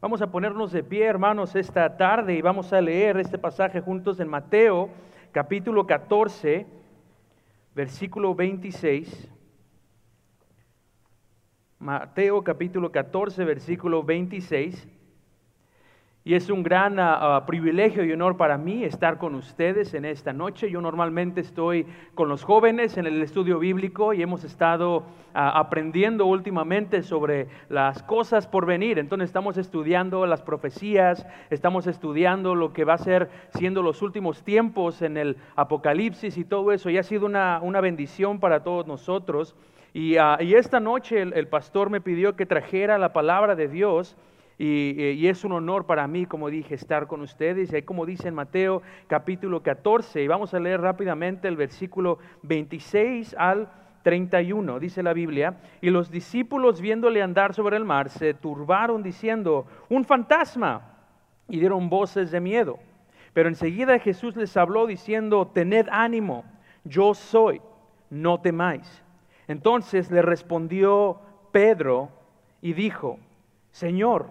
Vamos a ponernos de pie, hermanos, esta tarde y vamos a leer este pasaje juntos en Mateo, capítulo 14, versículo 26. Mateo, capítulo 14, versículo 26. Y es un gran ah, ah, privilegio y honor para mí estar con ustedes en esta noche. Yo normalmente estoy con los jóvenes en el estudio bíblico y hemos estado ah, aprendiendo últimamente sobre las cosas por venir. Entonces estamos estudiando las profecías, estamos estudiando lo que va a ser siendo los últimos tiempos en el Apocalipsis y todo eso. Y ha sido una, bendición para todos nosotros. Y, esta noche el pastor me pidió que trajera la palabra de Dios. Y, es un honor para mí, como dije, estar con ustedes. Y como dice en Mateo capítulo 14, y vamos a leer rápidamente el versículo 26 al 31, dice la Biblia, y los discípulos viéndole andar sobre el mar se turbaron diciendo, un fantasma, y dieron voces de miedo. Pero enseguida Jesús les habló diciendo, tened ánimo, yo soy, no temáis. Entonces le respondió Pedro y dijo, Señor,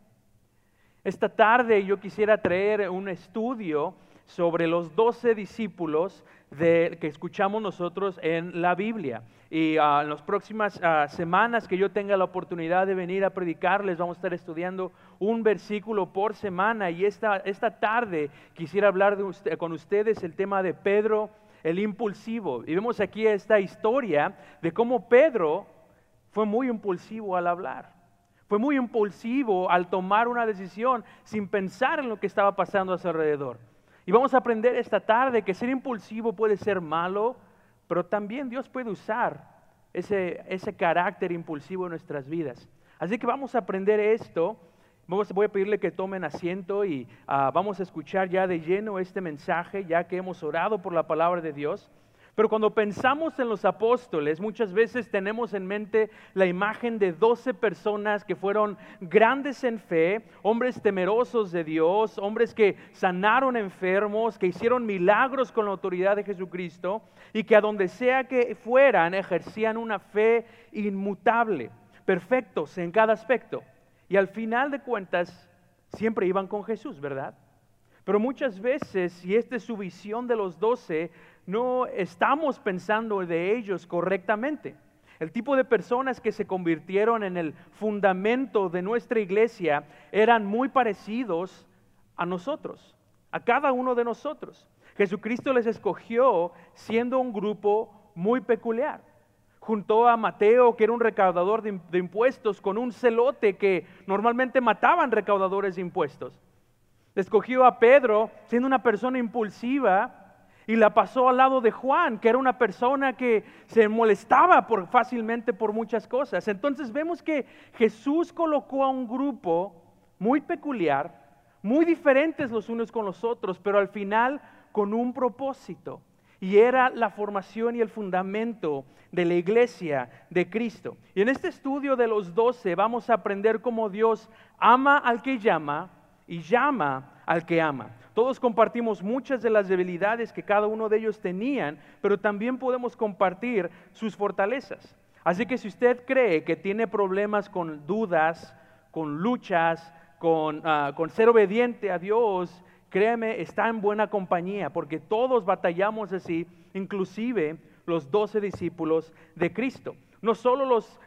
Esta tarde yo quisiera traer un estudio sobre los doce discípulos que escuchamos nosotros en la Biblia. Y ah, en las próximas ah, semanas que yo tenga la oportunidad de venir a predicarles, vamos a estar estudiando un versículo por semana. Y esta, esta tarde quisiera hablar con ustedes el tema de Pedro el impulsivo. Y vemos aquí esta historia de cómo Pedro fue muy impulsivo al hablar. Fue muy impulsivo al tomar una decisión sin pensar en lo que estaba pasando a su alrededor. Y vamos a aprender esta tarde que ser impulsivo puede ser malo, pero también Dios puede usar ese, ese carácter impulsivo en nuestras vidas. Así que vamos a aprender esto. voy a pedirle que tomen asiento y ah, vamos a escuchar ya de lleno este mensaje, ya que hemos orado por la palabra de Dios. Pero cuando pensamos en los apóstoles, muchas veces tenemos en mente la imagen de doce personas que fueron grandes en fe, hombres temerosos de Dios, hombres que sanaron enfermos, que hicieron milagros con la autoridad de Jesucristo y que a donde sea que fueran ejercían una fe inmutable, perfectos en cada aspecto. Y al final de cuentas, siempre iban con Jesús, ¿verdad? Pero muchas veces, y esta es su visión de los doce, no estamos pensando de ellos correctamente. El tipo de personas que se convirtieron en el fundamento de nuestra iglesia eran muy parecidos a nosotros, a cada uno de nosotros. Jesucristo les escogió siendo un grupo muy peculiar. Juntó a Mateo, que era un recaudador de, impuestos, con un celote que normalmente mataban recaudadores de impuestos. Escogió a Pedro, siendo una persona impulsiva, y la pasó al lado de Juan, que era una persona que se molestaba fácilmente por muchas cosas. Entonces vemos que Jesús colocó a un grupo muy peculiar, muy diferentes los unos con los otros, pero al final con un propósito. Y era la formación y el fundamento de la iglesia de Cristo. Y en este estudio de los doce vamos a aprender cómo Dios ama al que llama y llama al que ama. Todos compartimos muchas de las debilidades que cada uno de ellos tenían, pero también podemos compartir sus fortalezas. Así que si usted cree que tiene problemas con dudas, con luchas, con, ah, con ser obediente a Dios, créeme, está en buena compañía, porque todos batallamos así, inclusive los doce discípulos de Cristo. No solo los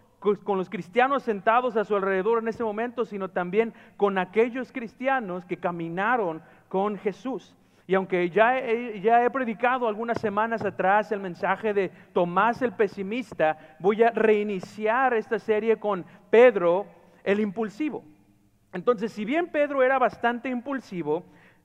con los cristianos sentados a su alrededor en ese momento, sino también con aquellos cristianos que caminaron con Jesús. Y aunque ya he, ya he predicado algunas semanas atrás el mensaje de Tomás el pesimista, voy a reiniciar esta serie con Pedro el impulsivo. Entonces, si bien Pedro era bastante impulsivo,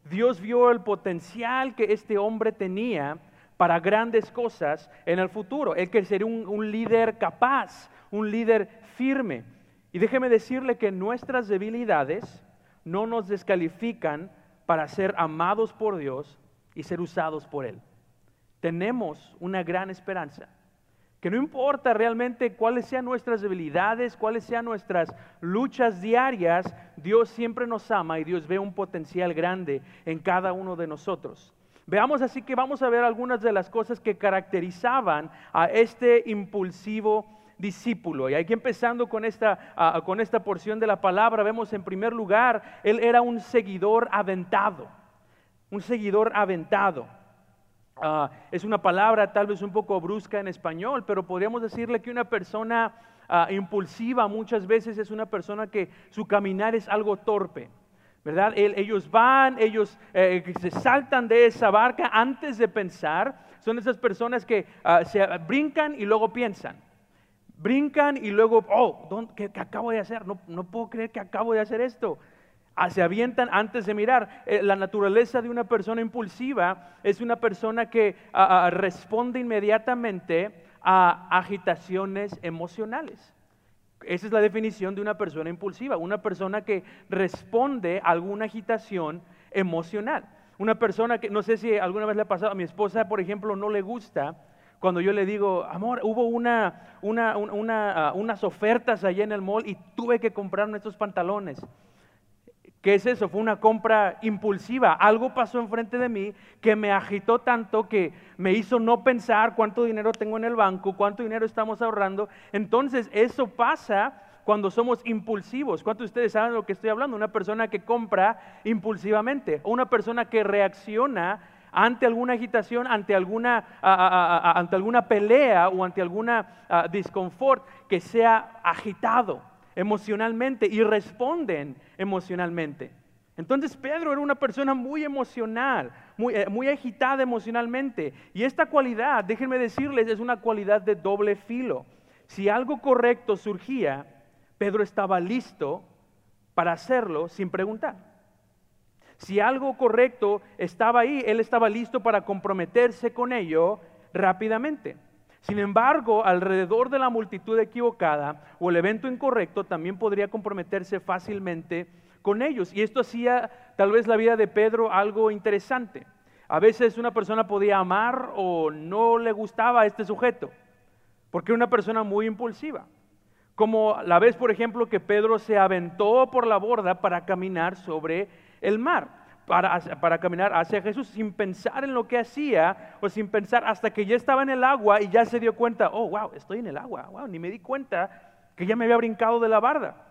Dios vio el potencial que este hombre tenía para grandes cosas en el futuro. Él sería un, un líder capaz, un líder firme. Y déjeme decirle que nuestras debilidades no nos descalifican para ser amados por Dios y ser usados por Él. Tenemos una gran esperanza. Que no importa realmente cuáles sean nuestras debilidades, cuáles sean nuestras luchas diarias, Dios siempre nos ama y Dios ve un potencial grande en cada uno de nosotros. Veamos así que vamos a ver algunas de las cosas que caracterizaban a este impulsivo discípulo. Y aquí empezando con esta, con esta porción de la palabra, vemos en primer lugar, él era un seguidor aventado, un seguidor aventado. Ah, es una palabra tal vez un poco brusca en español, pero podríamos decirle que una persona ah, impulsiva muchas veces es una persona que su caminar es algo torpe. Ellos van, ellos eh, se saltan de esa barca antes de pensar. Son esas personas que ah, se brincan y luego piensan. Brincan y luego, oh, ¿qué, acabo de hacer? No, no puedo creer que acabo de hacer esto se avientan antes de mirar. Eh, la naturaleza de una persona impulsiva es una persona que responde inmediatamente a agitaciones emocionales. Esa es la definición de una persona impulsiva, una persona que responde a alguna agitación emocional. Una persona que, no sé si alguna vez le ha pasado, a mi esposa, por ejemplo, no le gusta cuando yo le digo, amor, hubo una, ah, unas ofertas allá en el mall y tuve que comprarme estos pantalones. ¿Qué es eso? Fue una compra impulsiva. Algo pasó enfrente de mí que me agitó tanto que me hizo no pensar cuánto dinero tengo en el banco, cuánto dinero estamos ahorrando. Entonces, eso pasa cuando somos impulsivos. ¿Cuántos de ustedes saben lo que estoy hablando? Una persona que compra impulsivamente o una persona que reacciona ante alguna agitación, ante alguna, ante alguna pelea o ante alguna disconfort que sea agitado emocionalmente y responden emocionalmente. Entonces Pedro era una persona muy emocional, muy, eh, muy, agitada emocionalmente. Y esta cualidad, déjenme decirles, es una cualidad de doble filo. Si algo correcto surgía, Pedro estaba listo para hacerlo sin preguntar. Si algo correcto estaba ahí, él estaba listo para comprometerse con ello rápidamente. Sin embargo, alrededor de la multitud equivocada o el evento incorrecto también podría comprometerse fácilmente con ellos. Y esto hacía tal vez la vida de Pedro algo interesante. A veces una persona podía amar o no le gustaba a este sujeto, porque era una persona muy impulsiva. Como la vez, por ejemplo, que Pedro se aventó por la borda para caminar sobre el mar para, caminar hacia Jesús sin pensar en lo que hacía o sin pensar hasta que ya estaba en el agua y ya se dio cuenta, oh, wow, estoy en el agua, wow, ni me di cuenta que ya me había brincado de la barda.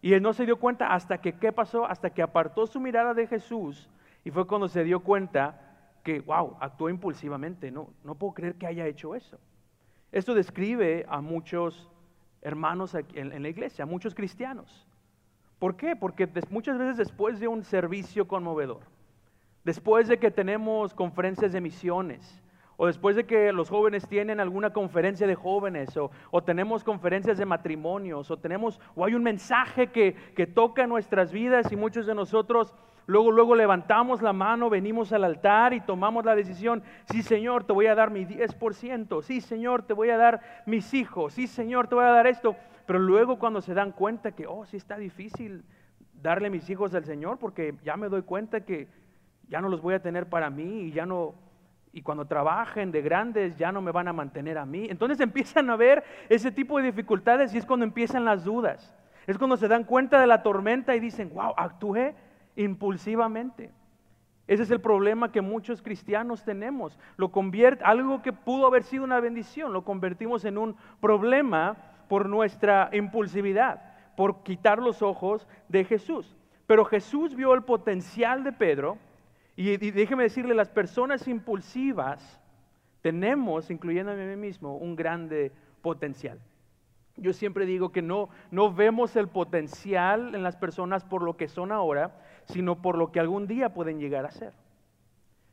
Y él no se dio cuenta hasta que, ¿qué pasó? Hasta que apartó su mirada de Jesús y fue cuando se dio cuenta que, wow, actuó impulsivamente, no, no puedo creer que haya hecho eso. Esto describe a muchos hermanos en la iglesia, a muchos cristianos. ¿Por qué? Porque muchas veces después de un servicio conmovedor, después de que tenemos conferencias de misiones, o después de que los jóvenes tienen alguna conferencia de jóvenes, o, tenemos conferencias de matrimonios, o tenemos, o hay un mensaje que, que toca nuestras vidas y muchos de nosotros luego, luego levantamos la mano, venimos al altar y tomamos la decisión, sí Señor, te voy a dar mi 10%, sí Señor, te voy a dar mis hijos, sí Señor, te voy a dar esto. Pero luego cuando se dan cuenta que, oh, sí está difícil darle mis hijos al Señor porque ya me doy cuenta que ya no los voy a tener para mí y ya no, y cuando trabajen de grandes ya no me van a mantener a mí. Entonces empiezan a ver ese tipo de dificultades y es cuando empiezan las dudas. Es cuando se dan cuenta de la tormenta y dicen, wow, actué impulsivamente. Ese es el problema que muchos cristianos tenemos. Lo convierte, algo que pudo haber sido una bendición, lo convertimos en un problema por nuestra impulsividad, por quitar los ojos de Jesús. Pero Jesús vio el potencial de Pedro y, déjeme decirle, las personas impulsivas tenemos, incluyéndome a mí mismo, un grande potencial. Yo siempre digo que no, no vemos el potencial en las personas por lo que son ahora, sino por lo que algún día pueden llegar a ser.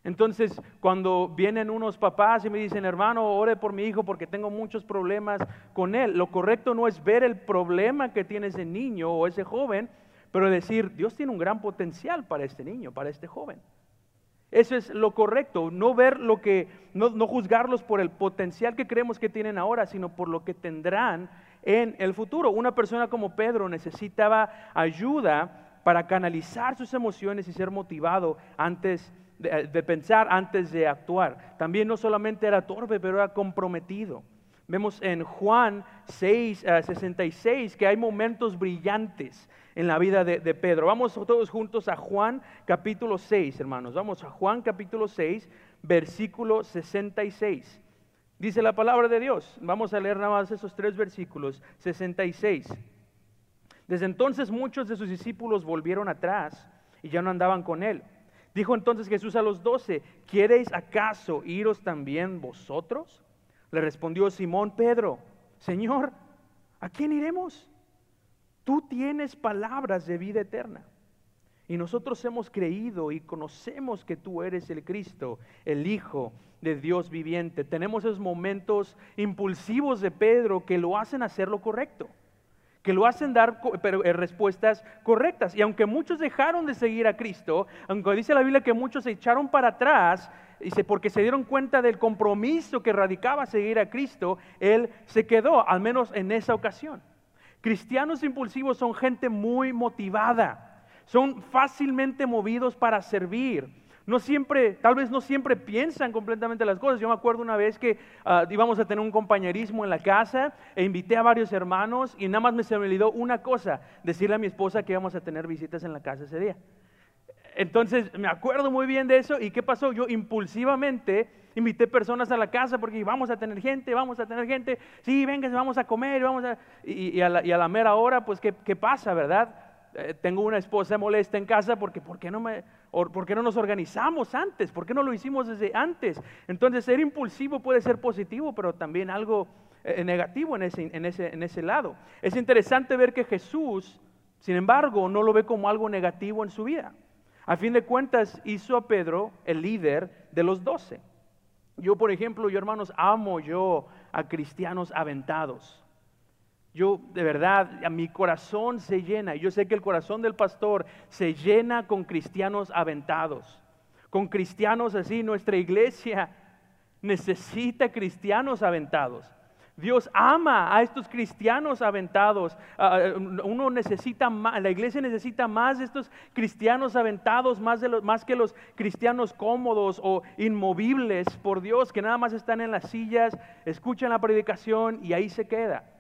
Entonces, cuando vienen unos papás y me dicen, hermano, ore por mi hijo porque tengo muchos problemas con él, lo correcto no es ver el problema que tiene ese niño o ese joven, pero decir, Dios tiene un gran potencial para este niño, para este joven. Eso es lo correcto, no ver lo que, no, no juzgarlos por el potencial que creemos que tienen ahora, sino por lo que tendrán en el futuro. Una persona como Pedro necesitaba ayuda para canalizar sus emociones y ser motivado antes de, de pensar, antes de actuar. También no solamente era torpe, pero era comprometido. Vemos en Juan 6, 66 eh, que hay momentos brillantes en la vida de, Pedro. Vamos todos juntos a Juan capítulo 6, hermanos. Vamos a Juan capítulo 6, versículo 66. Dice la palabra de Dios. Vamos a leer nada más esos tres versículos. 66. Desde entonces muchos de sus discípulos volvieron atrás y ya no andaban con él. Dijo entonces Jesús a los doce, ¿quiereis acaso iros también vosotros? Le respondió Simón Pedro, Señor, ¿a quién iremos? Tú tienes palabras de vida eterna. Y nosotros hemos creído y conocemos que tú eres el Cristo, el Hijo de Dios viviente. Tenemos esos momentos impulsivos de Pedro que lo hacen hacer lo correcto, que lo hacen dar eh, respuestas correctas. Y aunque muchos dejaron de seguir a Cristo, aunque dice la Biblia que muchos se echaron para atrás, Dice, porque se dieron cuenta del compromiso que radicaba seguir a Cristo, Él se quedó, al menos en esa ocasión. Cristianos impulsivos son gente muy motivada, son fácilmente movidos para servir. No siempre, tal vez no siempre piensan completamente las cosas. Yo me acuerdo una vez que ah, íbamos a tener un compañerismo en la casa e invité a varios hermanos y nada más me se me olvidó una cosa, decirle a mi esposa que íbamos a tener visitas en la casa ese día. Entonces me acuerdo muy bien de eso y qué pasó, yo impulsivamente invité personas a la casa porque vamos a tener gente, vamos a tener gente, sí, venga, vamos a comer, vamos a... Y, a, la, mera hora, pues, ¿qué, pasa, verdad? Eh, tengo una esposa molesta en casa porque ¿por qué, no me, ¿por qué no nos organizamos antes? ¿Por qué no lo hicimos desde antes? Entonces ser impulsivo puede ser positivo, pero también algo eh, negativo en ese, en, ese, en ese lado. Es interesante ver que Jesús, sin embargo, no lo ve como algo negativo en su vida. A fin de cuentas, hizo a Pedro el líder de los doce. Yo, por ejemplo, yo hermanos, amo yo a cristianos aventados. Yo, de verdad, a mi corazón se llena. Yo sé que el corazón del pastor se llena con cristianos aventados. Con cristianos así, nuestra iglesia necesita cristianos aventados. Dios ama a estos cristianos aventados. Ah, ah, uno necesita más, la iglesia necesita más de estos cristianos aventados, más, de los, más que los cristianos cómodos o inmovibles por Dios, que nada más están en las sillas, escuchan la predicación y ahí se queda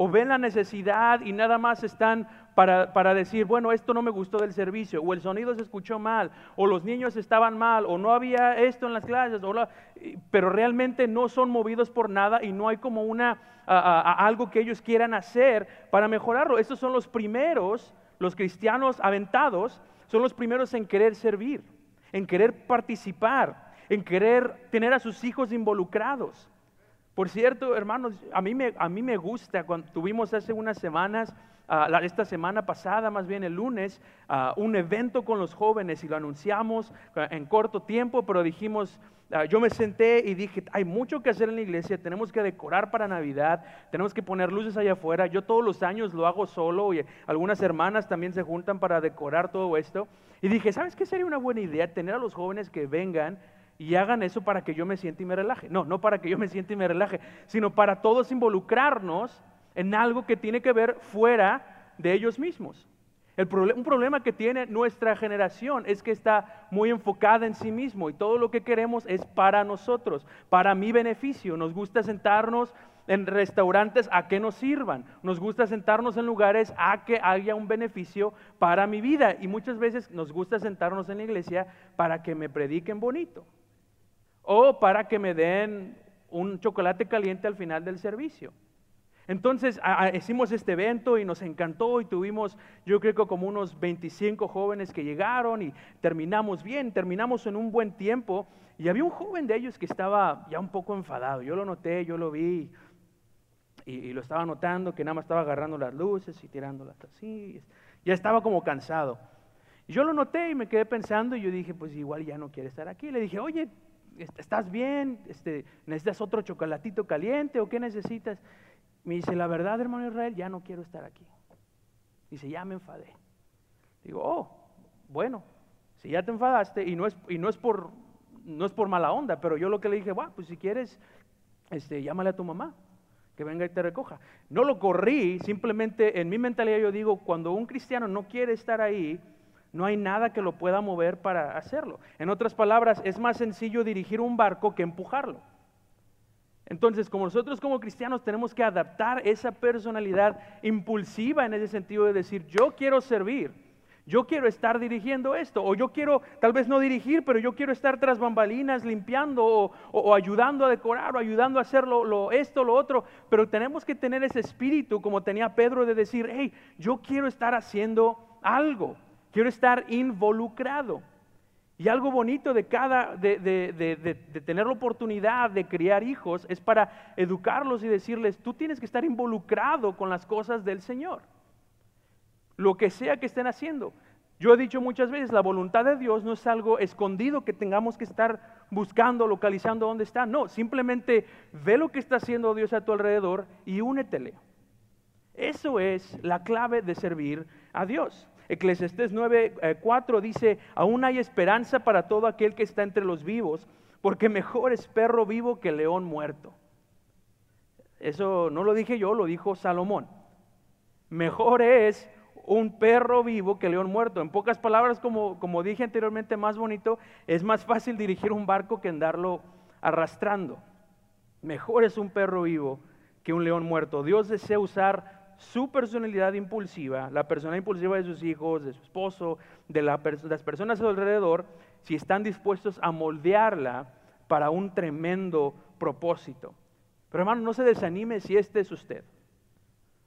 o ven la necesidad y nada más están para, decir, bueno, esto no me gustó del servicio, o el sonido se escuchó mal, o los niños estaban mal, o no había esto en las clases, pero realmente no son movidos por nada y no hay como una, algo que ellos quieran hacer para mejorarlo. Estos son los primeros, los cristianos aventados, son los primeros en querer servir, en querer participar, en querer tener a sus hijos involucrados. Por cierto, hermanos, a mí me, a mí me gusta, cuando tuvimos hace unas semanas, ah, esta semana pasada, más bien el lunes, ah, un evento con los jóvenes y lo anunciamos ah, en corto tiempo, pero dijimos, yo me senté y dije, hay mucho que hacer en la iglesia, tenemos que decorar para Navidad, tenemos que poner luces allá afuera. Yo todos los años lo hago solo y algunas hermanas también se juntan para decorar todo esto. Y dije, ¿sabes qué sería una buena idea? Tener a los jóvenes que vengan y hagan eso para que yo me sienta y me relaje. No, no para que yo me sienta y me relaje, sino para todos involucrarnos en algo que tiene que ver fuera de ellos mismos. Un problema que tiene nuestra generación es que está muy enfocada en sí mismo y todo lo que queremos es para nosotros, para mi beneficio. Nos gusta sentarnos en restaurantes a que nos sirvan. Nos gusta sentarnos en lugares a que haya un beneficio para mi vida. Y muchas veces nos gusta sentarnos en la iglesia para que me prediquen bonito o para que me den un chocolate caliente al final del servicio. Entonces hicimos este evento y nos encantó y tuvimos yo creo que como unos 25 jóvenes que llegaron y terminamos bien, terminamos en un buen tiempo y había un joven de ellos que estaba ya un poco enfadado, yo lo noté, yo lo vi y, y lo estaba notando que nada más estaba agarrando las luces y tirándolas así, ya estaba como cansado. Yo lo noté y me quedé pensando y yo dije, pues igual ya no quiere estar aquí. Le dije, oye, ¿estás bien? Este, ¿Necesitas otro chocolatito caliente o qué necesitas? Me dice, la verdad, hermano Israel, ya no quiero estar aquí. Dice, ya me enfadé. Digo, oh, bueno, si ya te enfadaste y no es, y no es, por, no es por mala onda, pero yo lo que le dije, bueno, pues si quieres, este, llámale a tu mamá. que venga y te recoja. No lo corrí, simplemente en mi mentalidad yo digo, cuando un cristiano no quiere estar ahí, no hay nada que lo pueda mover para hacerlo. En otras palabras, es más sencillo dirigir un barco que empujarlo. Entonces, como nosotros como cristianos tenemos que adaptar esa personalidad impulsiva en ese sentido de decir, yo quiero servir, yo quiero estar dirigiendo esto, o yo quiero tal vez no dirigir, pero yo quiero estar tras bambalinas limpiando o, ayudando a decorar o ayudando a hacer lo, esto, lo otro, pero tenemos que tener ese espíritu como tenía Pedro de decir, hey, yo quiero estar haciendo algo, quiero estar involucrado. Y algo bonito de cada, de, de, tener la oportunidad de criar hijos es para educarlos y decirles, tú tienes que estar involucrado con las cosas del Señor. Lo que sea que estén haciendo. Yo he dicho muchas veces, la voluntad de Dios no es algo escondido que tengamos que estar buscando, localizando dónde está. No, simplemente ve lo que está haciendo Dios a tu alrededor y únetele. Eso es la clave de servir a Dios. Eclesiastés 9:4 eh, dice, aún hay esperanza para todo aquel que está entre los vivos, porque mejor es perro vivo que león muerto. Eso no lo dije yo, lo dijo Salomón. Mejor es un perro vivo que león muerto. En pocas palabras, como, como dije anteriormente, más bonito, es más fácil dirigir un barco que andarlo arrastrando. Mejor es un perro vivo que un león muerto. Dios desea usar su personalidad impulsiva, la personalidad impulsiva de sus hijos, de su esposo, de, las personas a su alrededor, si están dispuestos a moldearla para un tremendo propósito. Pero hermano, no se desanime si este es usted.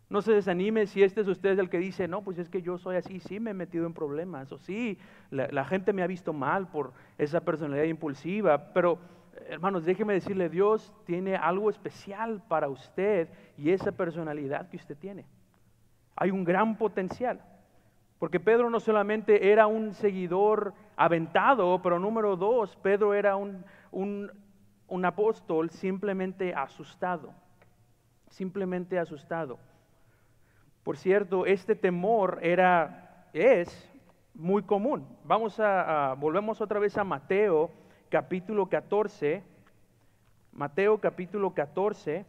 No se desanime si este es usted el que dice, no, pues es que yo soy así, sí me he metido en problemas, o sí, la gente me ha visto mal por esa personalidad impulsiva, pero hermanos, déjeme decirle, Dios tiene algo especial para usted y esa personalidad que usted tiene. Hay un gran potencial. Porque Pedro no solamente era un seguidor aventado, pero número dos, Pedro era un, un apóstol simplemente asustado. Simplemente asustado. Por cierto, este temor era, es muy común. Vamos a, a volvemos otra vez a Mateo capítulo 14, Mateo capítulo 14,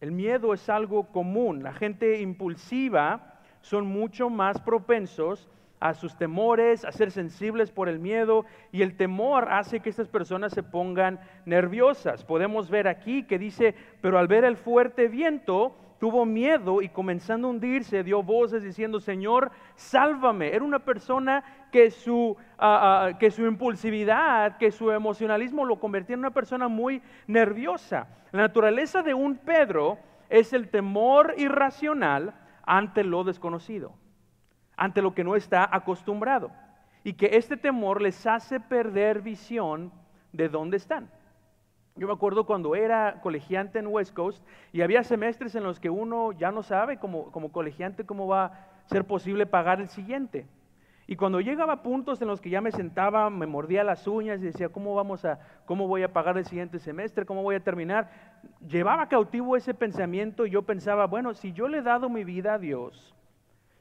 el miedo es algo común. La gente impulsiva son mucho más propensos a sus temores, a ser sensibles por el miedo y el temor hace que estas personas se pongan nerviosas. Podemos ver aquí que dice, pero al ver el fuerte viento, tuvo miedo y comenzando a hundirse dio voces diciendo, Señor, sálvame. Era una persona que su, ah, ah, que su impulsividad, que su emocionalismo lo convertía en una persona muy nerviosa. La naturaleza de un Pedro es el temor irracional ante lo desconocido, ante lo que no está acostumbrado. Y que este temor les hace perder visión de dónde están. Yo me acuerdo cuando era colegiante en West Coast y había semestres en los que uno ya no sabe como, colegiante cómo va a ser posible pagar el siguiente. Y cuando llegaba a puntos en los que ya me sentaba, me mordía las uñas y decía, ¿cómo vamos a, cómo voy a pagar el siguiente semestre? ¿Cómo voy a terminar? Llevaba cautivo ese pensamiento y yo pensaba, bueno, si yo le he dado mi vida a Dios,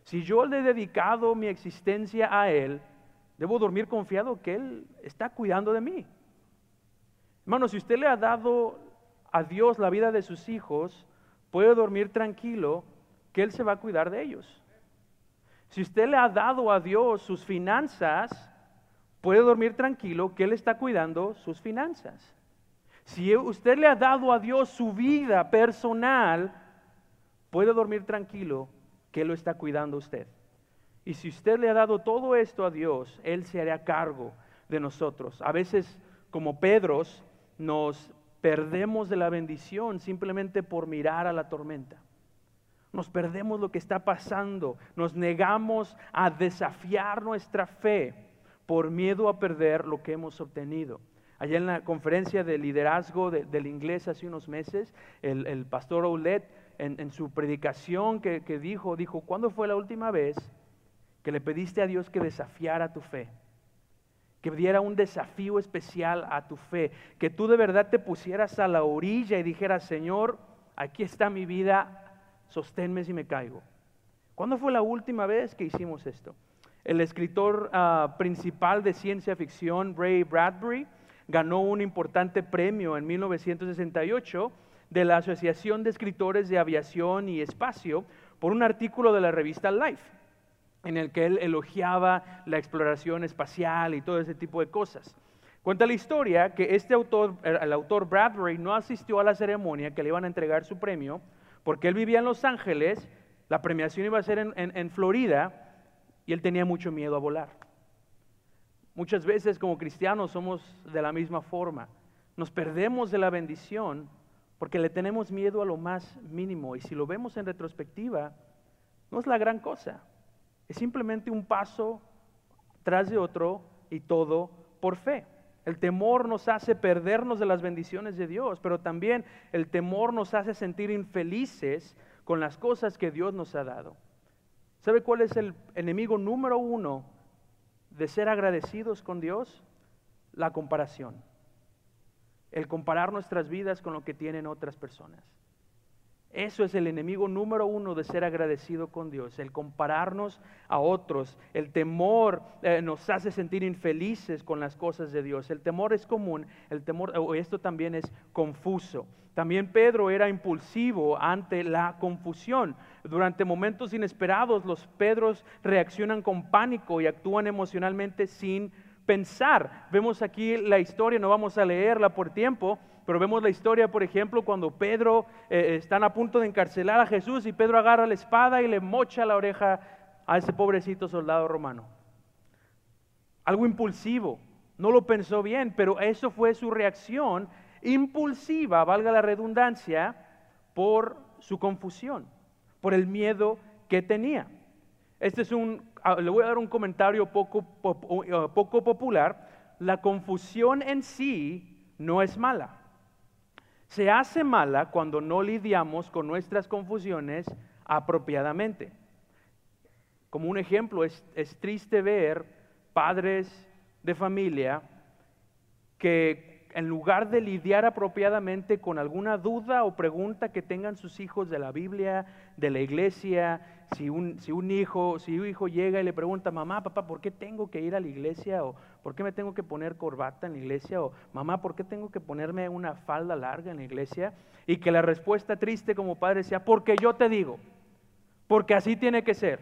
si yo le he dedicado mi existencia a Él, debo dormir confiado que Él está cuidando de mí. Hermano, si usted le ha dado a Dios la vida de sus hijos, puede dormir tranquilo que Él se va a cuidar de ellos. Si usted le ha dado a Dios sus finanzas, puede dormir tranquilo que Él está cuidando sus finanzas. Si usted le ha dado a Dios su vida personal, puede dormir tranquilo que Él lo está cuidando usted. Y si usted le ha dado todo esto a Dios, Él se hará cargo de nosotros. A veces, como Pedros, nos perdemos de la bendición simplemente por mirar a la tormenta. Nos perdemos lo que está pasando, nos negamos a desafiar nuestra fe por miedo a perder lo que hemos obtenido. Allá en la conferencia de liderazgo del inglés hace unos meses, el, pastor Oulet en, su predicación que, que dijo, dijo, ¿cuándo fue la última vez que le pediste a Dios que desafiara tu fe? Que diera un desafío especial a tu fe, que tú de verdad te pusieras a la orilla y dijeras, Señor, aquí está mi vida, sosténme si me caigo. ¿Cuándo fue la última vez que hicimos esto? El escritor ah, principal de ciencia ficción, Ray Bradbury, ganó un importante premio en 1968 de la Asociación de Escritores de Aviación y Espacio por un artículo de la revista Life, en el que él elogiaba la exploración espacial y todo ese tipo de cosas. Cuenta la historia que este autor, el autor Bradbury, no asistió a la ceremonia que le iban a entregar su premio, porque él vivía en Los Ángeles, la premiación iba a ser en, Florida, y él tenía mucho miedo a volar. Muchas veces como cristianos somos de la misma forma. Nos perdemos de la bendición porque le tenemos miedo a lo más mínimo. Y si lo vemos en retrospectiva, no es la gran cosa. Es simplemente un paso tras de otro y todo por fe. El temor nos hace perdernos de las bendiciones de Dios, pero también el temor nos hace sentir infelices con las cosas que Dios nos ha dado. ¿Sabe cuál es el enemigo número uno de ser agradecidos con Dios? La comparación. El comparar nuestras vidas con lo que tienen otras personas. Eso es el enemigo número uno de ser agradecido con Dios, el compararnos a otros. El temor eh, nos hace sentir infelices con las cosas de Dios. El temor es común, el temor, o esto también es confuso. También Pedro era impulsivo ante la confusión. Durante momentos inesperados los Pedros reaccionan con pánico y actúan emocionalmente sin pensar. Vemos aquí la historia, no vamos a leerla por tiempo, pero vemos la historia, por ejemplo, cuando Pedro eh, están a punto de encarcelar a Jesús y Pedro agarra la espada y le mocha la oreja a ese pobrecito soldado romano. Algo impulsivo, no lo pensó bien, pero eso fue su reacción impulsiva, valga la redundancia, por su confusión, por el miedo que tenía. Este es un, le voy a dar un comentario poco, poco popular. La confusión en sí no es mala se hace mala cuando no lidiamos con nuestras confusiones apropiadamente. Como un ejemplo, es, triste ver padres de familia que en lugar de lidiar apropiadamente con alguna duda o pregunta que tengan sus hijos de la Biblia, de la iglesia, si un, hijo, si un hijo llega y le pregunta, mamá, papá, ¿por qué tengo que ir a la iglesia? ¿O por qué me tengo que poner corbata en la iglesia? O mamá, ¿por qué tengo que ponerme una falda larga en la iglesia? Y que la respuesta triste como padre sea, porque yo te digo, porque así tiene que ser,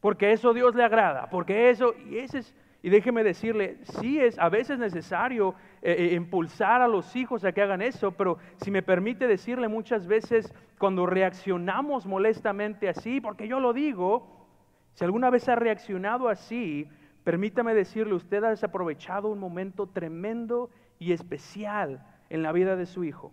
porque eso Dios le agrada, porque eso, y ese es, y déjeme decirle, sí es a veces necesario eh, eh, impulsar a los hijos a que hagan eso, pero si me permite decirle muchas veces cuando reaccionamos molestamente así, porque yo lo digo, si alguna vez ha reaccionado así, permítame decirle, usted ha desaprovechado un momento tremendo y especial en la vida de su hijo.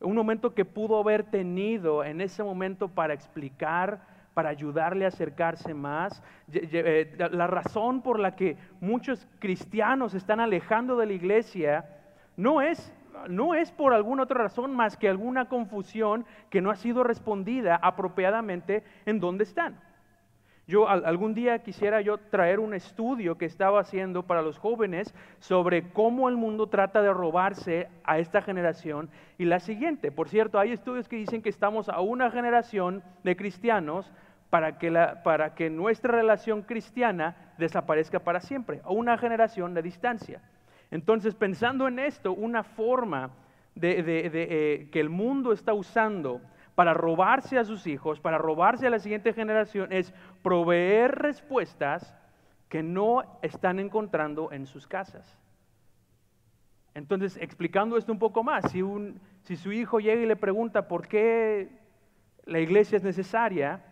Un momento que pudo haber tenido en ese momento para explicar para ayudarle a acercarse más. Eh, la razón por la que muchos cristianos están alejando de la iglesia no es, no es por alguna otra razón más que alguna confusión que no ha sido respondida apropiadamente en donde están. Yo algún día quisiera yo traer un estudio que estaba haciendo para los jóvenes sobre cómo el mundo trata de robarse a esta generación y la siguiente. Por cierto, hay estudios que dicen que estamos a una generación de cristianos para que, la, para que nuestra relación cristiana desaparezca para siempre, a una generación de distancia. Entonces, pensando en esto, una forma de, eh, que el mundo está usando para robarse a sus hijos, para robarse a la siguiente generación, es proveer respuestas que no están encontrando en sus casas. Entonces, explicando esto un poco más, si, un, si su hijo llega y le pregunta por qué la iglesia es necesaria,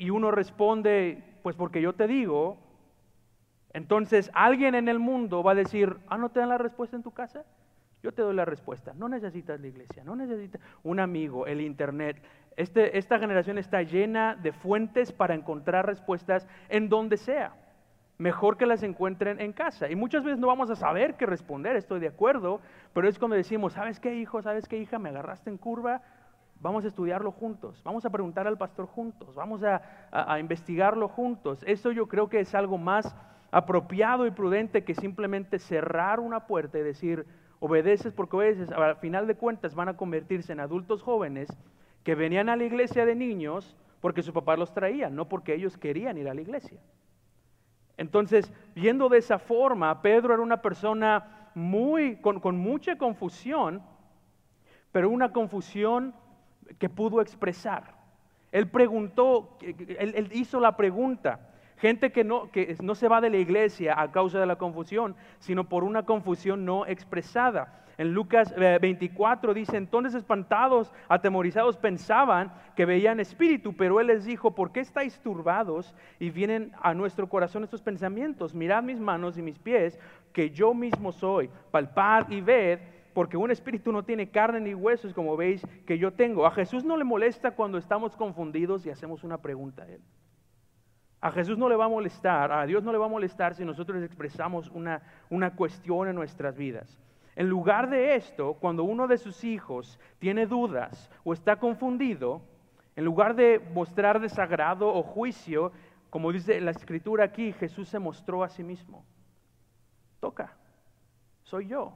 y uno responde, pues porque yo te digo, entonces alguien en el mundo va a decir, ah, ¿no te dan la respuesta en tu casa? Yo te doy la respuesta. No necesitas la iglesia, no necesitas un amigo, el internet. Este, esta generación está llena de fuentes para encontrar respuestas en donde sea. Mejor que las encuentren en casa. Y muchas veces no vamos a saber qué responder, estoy de acuerdo, pero es cuando decimos, ¿sabes qué hijo? ¿Sabes qué hija? Me agarraste en curva, vamos a estudiarlo juntos, vamos a preguntar al pastor juntos, vamos a, investigarlo juntos. Eso yo creo que es algo más apropiado y prudente que simplemente cerrar una puerta y decir, obedeces porque obedeces, al final de cuentas van a convertirse en adultos jóvenes que venían a la iglesia de niños porque su papá los traía, no porque ellos querían ir a la iglesia. Entonces, viendo de esa forma, Pedro era una persona muy, con mucha confusión, pero una confusión que pudo expresar. Él preguntó, él, hizo la pregunta. Gente que no, que no se va de la iglesia a causa de la confusión, sino por una confusión no expresada. En Lucas 24 eh, dice, entonces espantados, atemorizados, pensaban que veían espíritu, pero él les dijo, ¿por qué estáis turbados y vienen a nuestro corazón estos pensamientos? Mirad mis manos y mis pies, que yo mismo soy, palpad y ved porque un espíritu no tiene carne ni huesos, como veis que yo tengo. A Jesús no le molesta cuando estamos confundidos y hacemos una pregunta a Él. A Jesús no le va a molestar, a Dios no le va a molestar si nosotros expresamos una, una cuestión en nuestras vidas. En lugar de esto, cuando uno de sus hijos tiene dudas o está confundido, en lugar de mostrar desagrado o juicio, como dice la escritura aquí, Jesús se mostró a sí mismo. Toca, soy yo.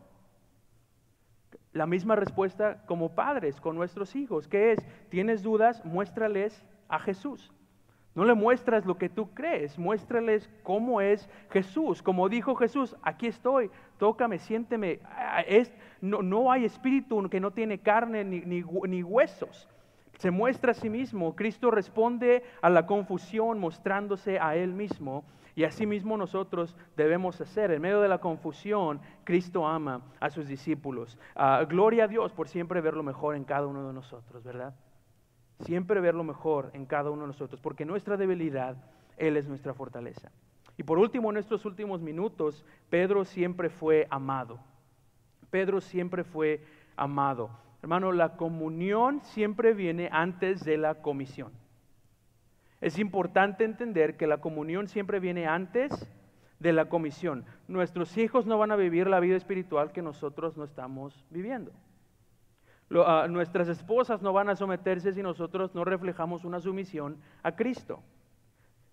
La misma respuesta como padres con nuestros hijos, que es, tienes dudas, muéstrales a Jesús. No le muestras lo que tú crees, muéstrales cómo es Jesús. Como dijo Jesús, aquí estoy, tócame, siénteme. Ah, es, no, no, hay espíritu que no tiene carne ni, ni huesos. Se muestra a sí mismo. Cristo responde a la confusión mostrándose a Él mismo. Y así mismo nosotros debemos hacer. En medio de la confusión, Cristo ama a sus discípulos. Ah, gloria a Dios por siempre ver lo mejor en cada uno de nosotros, ¿verdad? Siempre ver lo mejor en cada uno de nosotros, porque nuestra debilidad, Él es nuestra fortaleza. Y por último, en estos últimos minutos, Pedro siempre fue amado. Pedro siempre fue amado. Hermano, la comunión siempre viene antes de la comisión. Es importante entender que la comunión siempre viene antes de la comisión. Nuestros hijos no van a vivir la vida espiritual que nosotros no estamos viviendo. Ah, nuestras esposas no van a someterse si nosotros no reflejamos una sumisión a Cristo.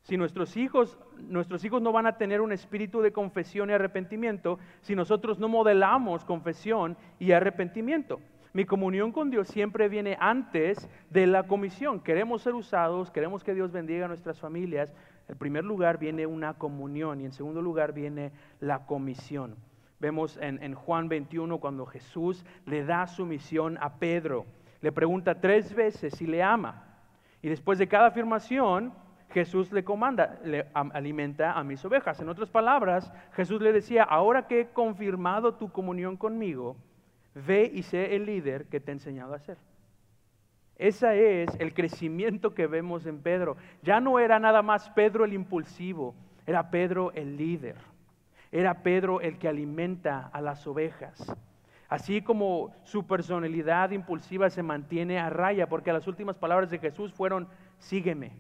Si nuestros hijos, nuestros hijos no van a tener un espíritu de confesión y arrepentimiento si nosotros no modelamos confesión y arrepentimiento. Mi comunión con Dios siempre viene antes de la comisión. Queremos ser usados, queremos que Dios bendiga a nuestras familias. En primer lugar viene una comunión y en segundo lugar viene la comisión. Vemos en, en Juan 21 cuando Jesús le da su misión a Pedro. Le pregunta tres veces si le ama. Y después de cada afirmación, Jesús le comanda, le alimenta a mis ovejas. En otras palabras, Jesús le decía, ahora que he confirmado tu comunión conmigo, Ve y sé el líder que te he enseñado a ser. Ese es el crecimiento que vemos en Pedro. Ya no era nada más Pedro el impulsivo, era Pedro el líder. Era Pedro el que alimenta a las ovejas. Así como su personalidad impulsiva se mantiene a raya, porque las últimas palabras de Jesús fueron, sígueme.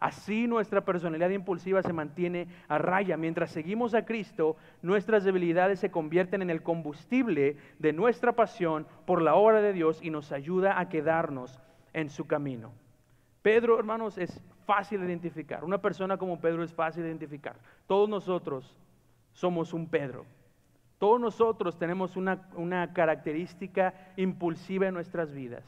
Así nuestra personalidad impulsiva se mantiene a raya. Mientras seguimos a Cristo, nuestras debilidades se convierten en el combustible de nuestra pasión por la obra de Dios y nos ayuda a quedarnos en su camino. Pedro, hermanos, es fácil de identificar. Una persona como Pedro es fácil de identificar. Todos nosotros somos un Pedro. Todos nosotros tenemos una, una característica impulsiva en nuestras vidas.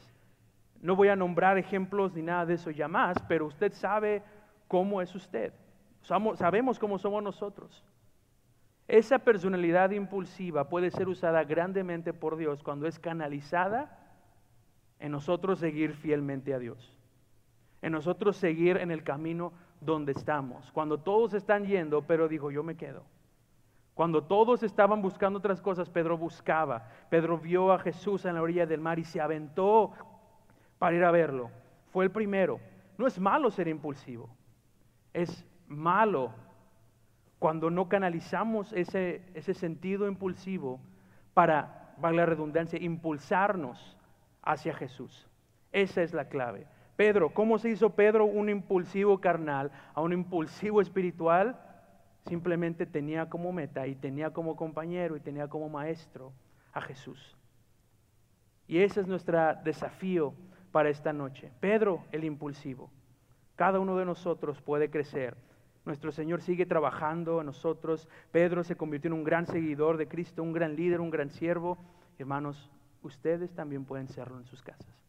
No voy a nombrar ejemplos ni nada de eso ya más, pero usted sabe cómo es usted. sabemos cómo somos nosotros. Esa personalidad impulsiva puede ser usada grandemente por Dios cuando es canalizada en nosotros seguir fielmente a Dios. En nosotros seguir en el camino donde estamos. Cuando todos están yendo, pero dijo, yo me quedo. Cuando todos estaban buscando otras cosas, Pedro buscaba. Pedro vio a Jesús en la orilla del mar y se aventó para ir a verlo. Fue el primero. No es malo ser impulsivo. Es malo cuando no canalizamos ese, ese sentido impulsivo para, vale la redundancia, impulsarnos hacia Jesús. Esa es la clave. Pedro, ¿cómo se hizo Pedro un impulsivo carnal a un impulsivo espiritual? Simplemente tenía como meta y tenía como compañero y tenía como maestro a Jesús. Y ese es nuestro desafío para esta noche. Pedro, el impulsivo. Cada uno de nosotros puede crecer. Nuestro Señor sigue trabajando en nosotros. Pedro se convirtió en un gran seguidor de Cristo, un gran líder, un gran siervo. Hermanos, ustedes también pueden serlo en sus casas.